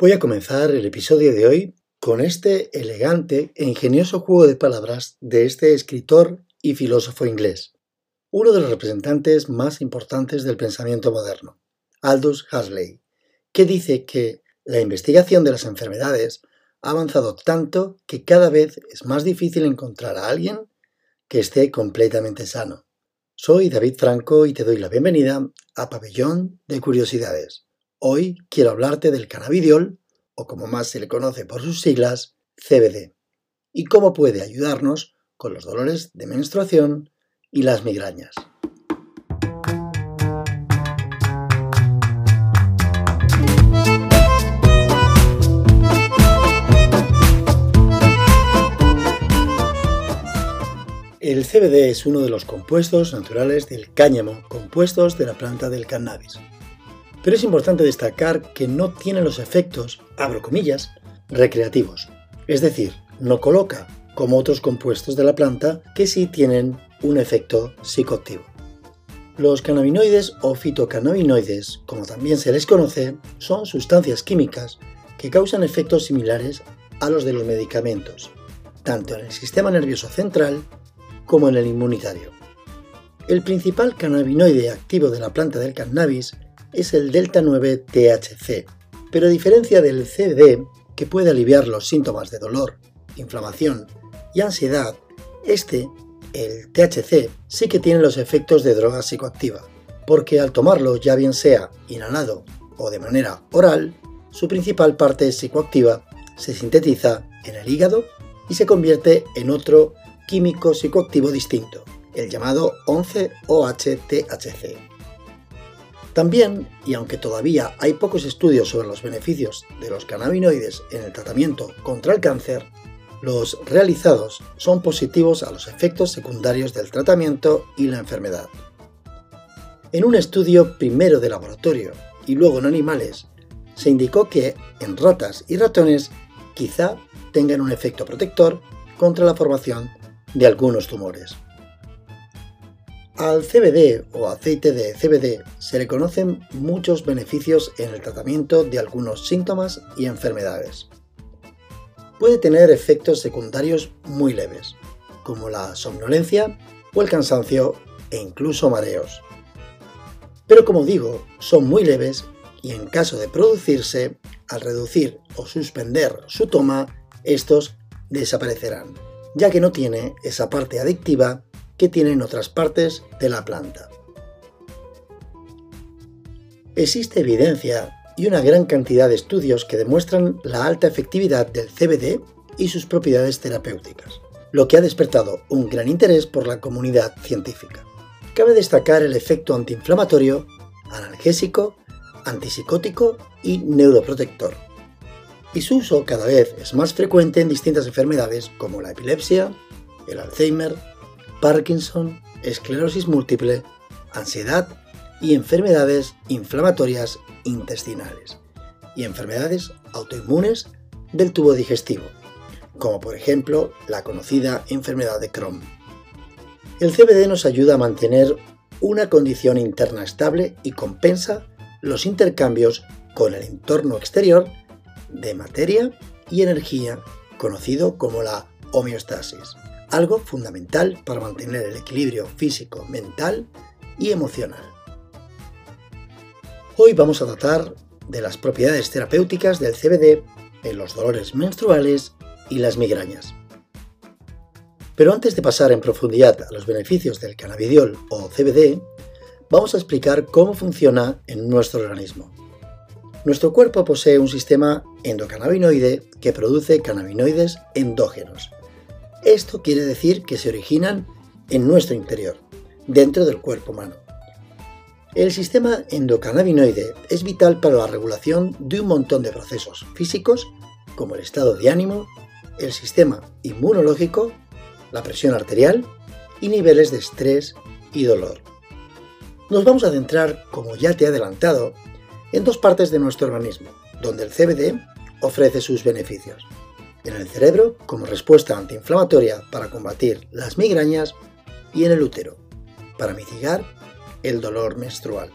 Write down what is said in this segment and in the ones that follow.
Voy a comenzar el episodio de hoy con este elegante e ingenioso juego de palabras de este escritor y filósofo inglés, uno de los representantes más importantes del pensamiento moderno, Aldous Huxley, que dice que la investigación de las enfermedades ha avanzado tanto que cada vez es más difícil encontrar a alguien que esté completamente sano. Soy David Franco y te doy la bienvenida a Pabellón de Curiosidades. Hoy quiero hablarte del cannabidiol, o como más se le conoce por sus siglas, CBD, y cómo puede ayudarnos con los dolores de menstruación y las migrañas. El CBD es uno de los compuestos naturales del cáñamo, compuestos de la planta del cannabis pero es importante destacar que no tiene los efectos, abro comillas, recreativos. Es decir, no coloca, como otros compuestos de la planta, que sí tienen un efecto psicoactivo. Los cannabinoides o fitocannabinoides, como también se les conoce, son sustancias químicas que causan efectos similares a los de los medicamentos, tanto en el sistema nervioso central como en el inmunitario. El principal cannabinoide activo de la planta del cannabis es el delta 9 THC, pero a diferencia del CBD, que puede aliviar los síntomas de dolor, inflamación y ansiedad, este, el THC, sí que tiene los efectos de droga psicoactiva, porque al tomarlo ya bien sea inhalado o de manera oral, su principal parte psicoactiva se sintetiza en el hígado y se convierte en otro químico psicoactivo distinto, el llamado 11-OH-THC. También, y aunque todavía hay pocos estudios sobre los beneficios de los cannabinoides en el tratamiento contra el cáncer, los realizados son positivos a los efectos secundarios del tratamiento y la enfermedad. En un estudio primero de laboratorio y luego en animales, se indicó que en ratas y ratones quizá tengan un efecto protector contra la formación de algunos tumores. Al CBD o aceite de CBD se le conocen muchos beneficios en el tratamiento de algunos síntomas y enfermedades. Puede tener efectos secundarios muy leves, como la somnolencia o el cansancio e incluso mareos. Pero como digo, son muy leves y en caso de producirse, al reducir o suspender su toma, estos desaparecerán, ya que no tiene esa parte adictiva que tienen otras partes de la planta. Existe evidencia y una gran cantidad de estudios que demuestran la alta efectividad del CBD y sus propiedades terapéuticas, lo que ha despertado un gran interés por la comunidad científica. Cabe destacar el efecto antiinflamatorio, analgésico, antipsicótico y neuroprotector. Y su uso cada vez es más frecuente en distintas enfermedades como la epilepsia, el Alzheimer, Parkinson, esclerosis múltiple, ansiedad y enfermedades inflamatorias intestinales y enfermedades autoinmunes del tubo digestivo, como por ejemplo la conocida enfermedad de Crohn. El CBD nos ayuda a mantener una condición interna estable y compensa los intercambios con el entorno exterior de materia y energía, conocido como la homeostasis algo fundamental para mantener el equilibrio físico, mental y emocional. Hoy vamos a tratar de las propiedades terapéuticas del CBD en los dolores menstruales y las migrañas. Pero antes de pasar en profundidad a los beneficios del cannabidiol o CBD, vamos a explicar cómo funciona en nuestro organismo. Nuestro cuerpo posee un sistema endocannabinoide que produce cannabinoides endógenos, esto quiere decir que se originan en nuestro interior, dentro del cuerpo humano. El sistema endocannabinoide es vital para la regulación de un montón de procesos físicos, como el estado de ánimo, el sistema inmunológico, la presión arterial y niveles de estrés y dolor. Nos vamos a centrar, como ya te he adelantado, en dos partes de nuestro organismo, donde el CBD ofrece sus beneficios en el cerebro como respuesta antiinflamatoria para combatir las migrañas y en el útero para mitigar el dolor menstrual.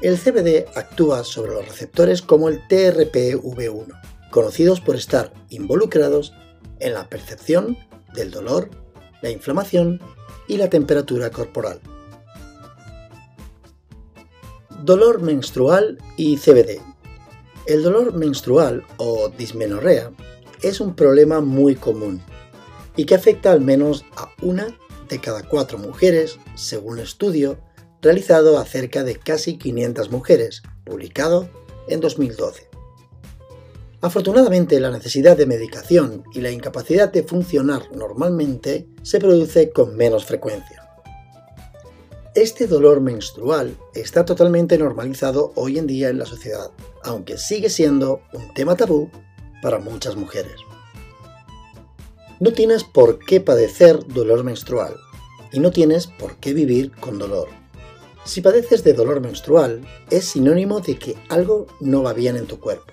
El CBD actúa sobre los receptores como el TRPV1, conocidos por estar involucrados en la percepción del dolor, la inflamación y la temperatura corporal. Dolor menstrual y CBD. El dolor menstrual o dismenorrea es un problema muy común y que afecta al menos a una de cada cuatro mujeres, según un estudio realizado a cerca de casi 500 mujeres, publicado en 2012. Afortunadamente, la necesidad de medicación y la incapacidad de funcionar normalmente se produce con menos frecuencia. Este dolor menstrual está totalmente normalizado hoy en día en la sociedad, aunque sigue siendo un tema tabú para muchas mujeres. No tienes por qué padecer dolor menstrual y no tienes por qué vivir con dolor. Si padeces de dolor menstrual, es sinónimo de que algo no va bien en tu cuerpo.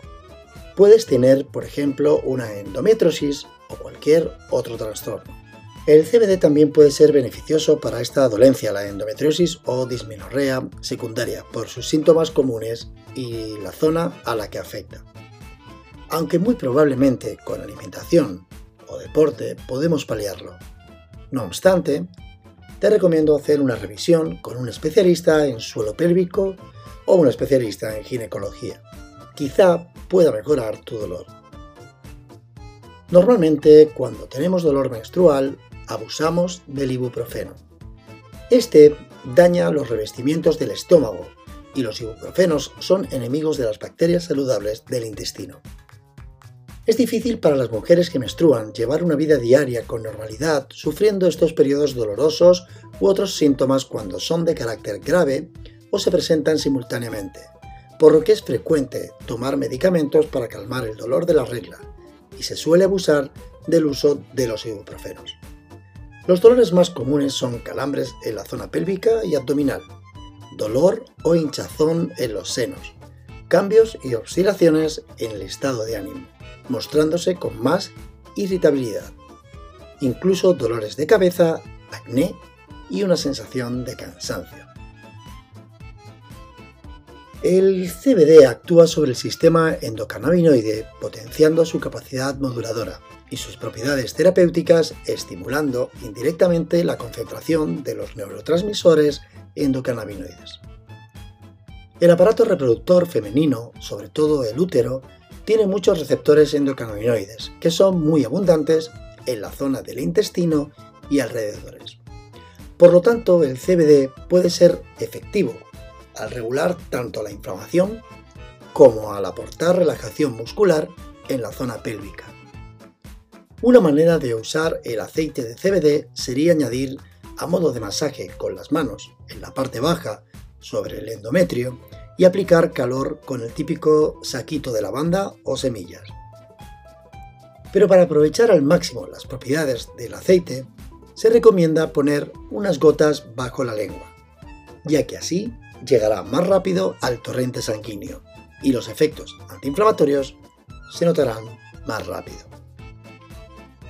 Puedes tener, por ejemplo, una endometriosis o cualquier otro trastorno. El CBD también puede ser beneficioso para esta dolencia, la endometriosis o dismenorrea secundaria, por sus síntomas comunes y la zona a la que afecta. Aunque muy probablemente con alimentación o deporte podemos paliarlo. No obstante, te recomiendo hacer una revisión con un especialista en suelo pélvico o un especialista en ginecología. Quizá pueda mejorar tu dolor. Normalmente, cuando tenemos dolor menstrual, abusamos del ibuprofeno. Este daña los revestimientos del estómago y los ibuprofenos son enemigos de las bacterias saludables del intestino. Es difícil para las mujeres que menstruan llevar una vida diaria con normalidad, sufriendo estos periodos dolorosos u otros síntomas cuando son de carácter grave o se presentan simultáneamente, por lo que es frecuente tomar medicamentos para calmar el dolor de la regla y se suele abusar del uso de los ibuprofenos. Los dolores más comunes son calambres en la zona pélvica y abdominal, dolor o hinchazón en los senos, cambios y oscilaciones en el estado de ánimo mostrándose con más irritabilidad, incluso dolores de cabeza, acné y una sensación de cansancio. El CBD actúa sobre el sistema endocannabinoide potenciando su capacidad moduladora y sus propiedades terapéuticas estimulando indirectamente la concentración de los neurotransmisores endocannabinoides. El aparato reproductor femenino, sobre todo el útero, tiene muchos receptores endocannabinoides, que son muy abundantes en la zona del intestino y alrededores. Por lo tanto, el CBD puede ser efectivo al regular tanto la inflamación como al aportar relajación muscular en la zona pélvica. Una manera de usar el aceite de CBD sería añadir a modo de masaje con las manos en la parte baja sobre el endometrio y aplicar calor con el típico saquito de lavanda o semillas. Pero para aprovechar al máximo las propiedades del aceite, se recomienda poner unas gotas bajo la lengua, ya que así llegará más rápido al torrente sanguíneo y los efectos antiinflamatorios se notarán más rápido.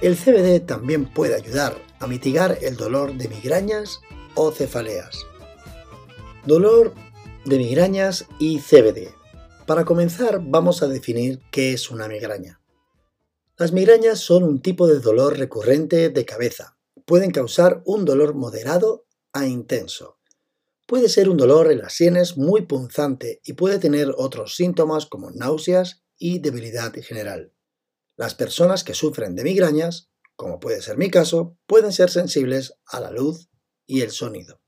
El CBD también puede ayudar a mitigar el dolor de migrañas o cefaleas. Dolor de migrañas y CBD. Para comenzar vamos a definir qué es una migraña. Las migrañas son un tipo de dolor recurrente de cabeza. Pueden causar un dolor moderado a intenso. Puede ser un dolor en las sienes muy punzante y puede tener otros síntomas como náuseas y debilidad general. Las personas que sufren de migrañas, como puede ser mi caso, pueden ser sensibles a la luz y el sonido.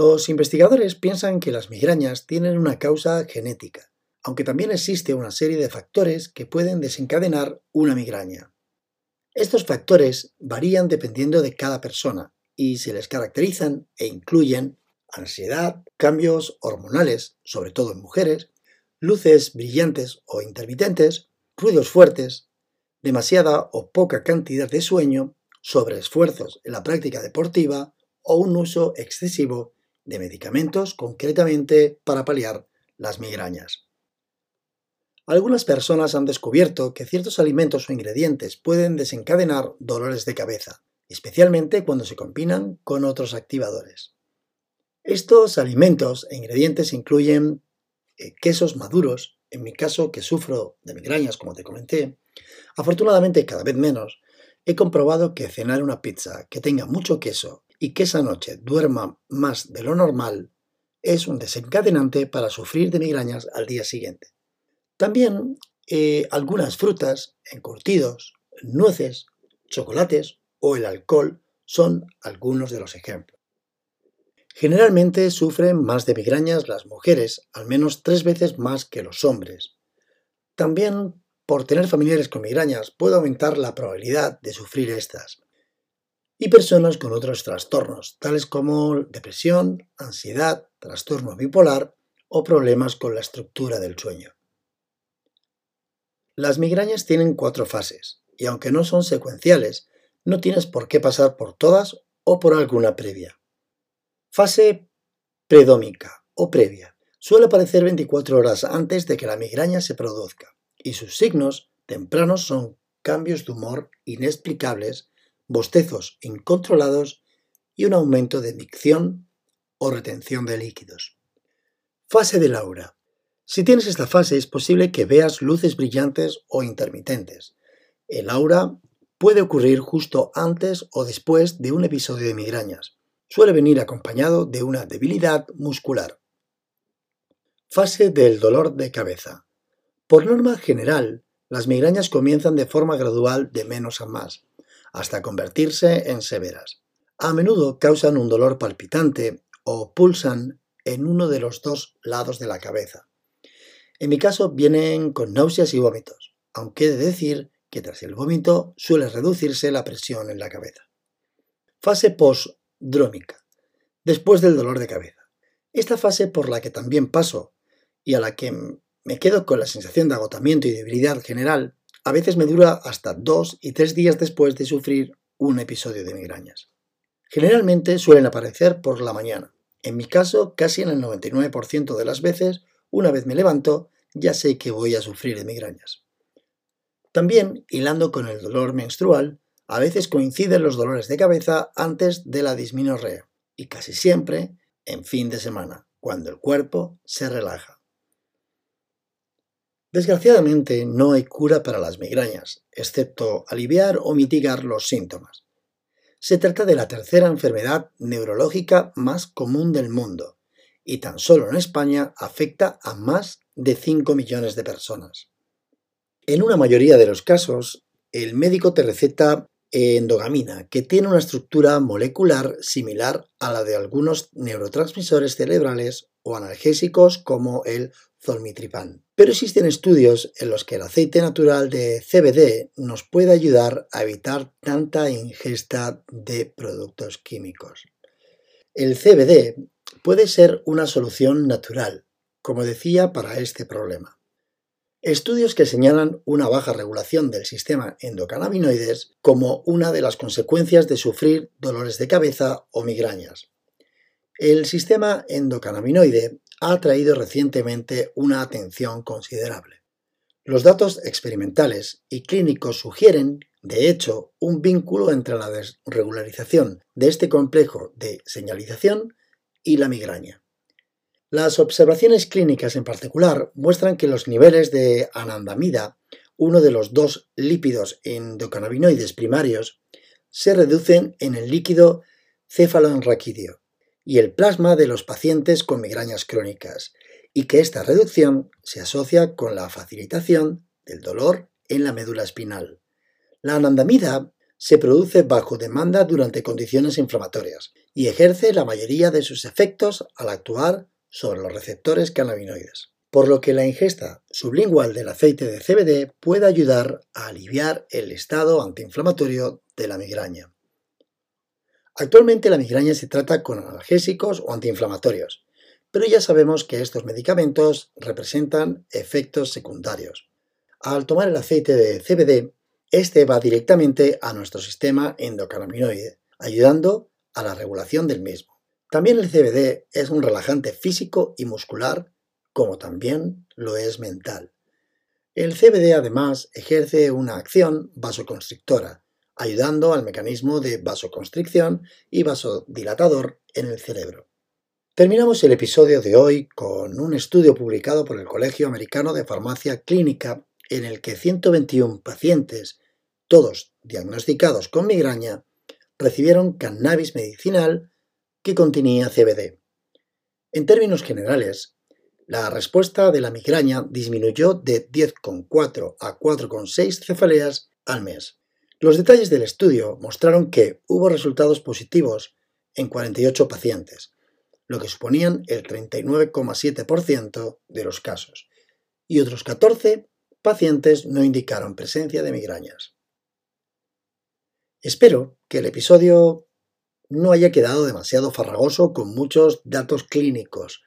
Los investigadores piensan que las migrañas tienen una causa genética, aunque también existe una serie de factores que pueden desencadenar una migraña. Estos factores varían dependiendo de cada persona y se les caracterizan e incluyen ansiedad, cambios hormonales, sobre todo en mujeres, luces brillantes o intermitentes, ruidos fuertes, demasiada o poca cantidad de sueño, sobreesfuerzos en la práctica deportiva o un uso excesivo de medicamentos concretamente para paliar las migrañas. Algunas personas han descubierto que ciertos alimentos o ingredientes pueden desencadenar dolores de cabeza, especialmente cuando se combinan con otros activadores. Estos alimentos e ingredientes incluyen eh, quesos maduros, en mi caso que sufro de migrañas como te comenté, afortunadamente cada vez menos, he comprobado que cenar una pizza que tenga mucho queso y que esa noche duerma más de lo normal es un desencadenante para sufrir de migrañas al día siguiente. También eh, algunas frutas, encurtidos, nueces, chocolates o el alcohol son algunos de los ejemplos. Generalmente sufren más de migrañas las mujeres, al menos tres veces más que los hombres. También, por tener familiares con migrañas, puede aumentar la probabilidad de sufrir estas. Y personas con otros trastornos, tales como depresión, ansiedad, trastorno bipolar o problemas con la estructura del sueño. Las migrañas tienen cuatro fases, y aunque no son secuenciales, no tienes por qué pasar por todas o por alguna previa. Fase predómica o previa. Suele aparecer 24 horas antes de que la migraña se produzca, y sus signos tempranos son cambios de humor inexplicables, bostezos incontrolados y un aumento de micción o retención de líquidos. Fase de Laura. Si tienes esta fase es posible que veas luces brillantes o intermitentes. El aura puede ocurrir justo antes o después de un episodio de migrañas. Suele venir acompañado de una debilidad muscular. Fase del dolor de cabeza. Por norma general, las migrañas comienzan de forma gradual de menos a más, hasta convertirse en severas. A menudo causan un dolor palpitante o pulsan en uno de los dos lados de la cabeza. En mi caso vienen con náuseas y vómitos, aunque he de decir que tras el vómito suele reducirse la presión en la cabeza. Fase postdrómica, después del dolor de cabeza. Esta fase por la que también paso y a la que me quedo con la sensación de agotamiento y debilidad general, a veces me dura hasta dos y tres días después de sufrir un episodio de migrañas. Generalmente suelen aparecer por la mañana. En mi caso, casi en el 99% de las veces una vez me levanto, ya sé que voy a sufrir de migrañas. También, hilando con el dolor menstrual, a veces coinciden los dolores de cabeza antes de la disminorrea y casi siempre en fin de semana, cuando el cuerpo se relaja. Desgraciadamente no hay cura para las migrañas, excepto aliviar o mitigar los síntomas. Se trata de la tercera enfermedad neurológica más común del mundo y tan solo en España afecta a más de 5 millones de personas. En una mayoría de los casos, el médico te receta endogamina, que tiene una estructura molecular similar a la de algunos neurotransmisores cerebrales o analgésicos como el zolmitripán. Pero existen estudios en los que el aceite natural de CBD nos puede ayudar a evitar tanta ingesta de productos químicos. El CBD puede ser una solución natural, como decía, para este problema. Estudios que señalan una baja regulación del sistema endocannabinoides como una de las consecuencias de sufrir dolores de cabeza o migrañas. El sistema endocannabinoide ha atraído recientemente una atención considerable. Los datos experimentales y clínicos sugieren, de hecho, un vínculo entre la desregularización de este complejo de señalización y la migraña. Las observaciones clínicas en particular muestran que los niveles de anandamida, uno de los dos lípidos endocannabinoides primarios, se reducen en el líquido cefaloenraquídeo y el plasma de los pacientes con migrañas crónicas, y que esta reducción se asocia con la facilitación del dolor en la médula espinal. La anandamida se produce bajo demanda durante condiciones inflamatorias y ejerce la mayoría de sus efectos al actuar sobre los receptores cannabinoides, por lo que la ingesta sublingual del aceite de CBD puede ayudar a aliviar el estado antiinflamatorio de la migraña. Actualmente la migraña se trata con analgésicos o antiinflamatorios, pero ya sabemos que estos medicamentos representan efectos secundarios. Al tomar el aceite de CBD, este va directamente a nuestro sistema endocannabinoide, ayudando a la regulación del mismo. También el CBD es un relajante físico y muscular, como también lo es mental. El CBD además ejerce una acción vasoconstrictora, ayudando al mecanismo de vasoconstricción y vasodilatador en el cerebro. Terminamos el episodio de hoy con un estudio publicado por el Colegio Americano de Farmacia Clínica en el que 121 pacientes, todos diagnosticados con migraña, recibieron cannabis medicinal que contenía CBD. En términos generales, la respuesta de la migraña disminuyó de 10,4 a 4,6 cefaleas al mes. Los detalles del estudio mostraron que hubo resultados positivos en 48 pacientes, lo que suponían el 39,7% de los casos, y otros 14 pacientes no indicaron presencia de migrañas. Espero que el episodio no haya quedado demasiado farragoso con muchos datos clínicos.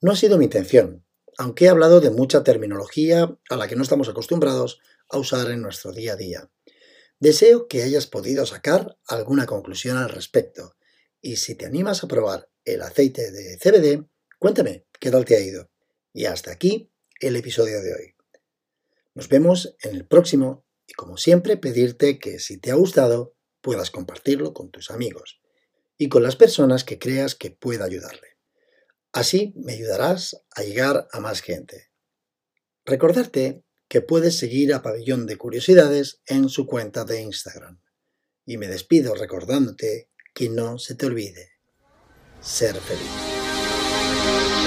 No ha sido mi intención, aunque he hablado de mucha terminología a la que no estamos acostumbrados a usar en nuestro día a día. Deseo que hayas podido sacar alguna conclusión al respecto, y si te animas a probar el aceite de CBD, cuéntame qué tal te ha ido. Y hasta aquí el episodio de hoy. Nos vemos en el próximo y como siempre pedirte que si te ha gustado puedas compartirlo con tus amigos y con las personas que creas que pueda ayudarle. Así me ayudarás a llegar a más gente. Recordarte que puedes seguir a Pabellón de Curiosidades en su cuenta de Instagram. Y me despido recordándote que no se te olvide ser feliz.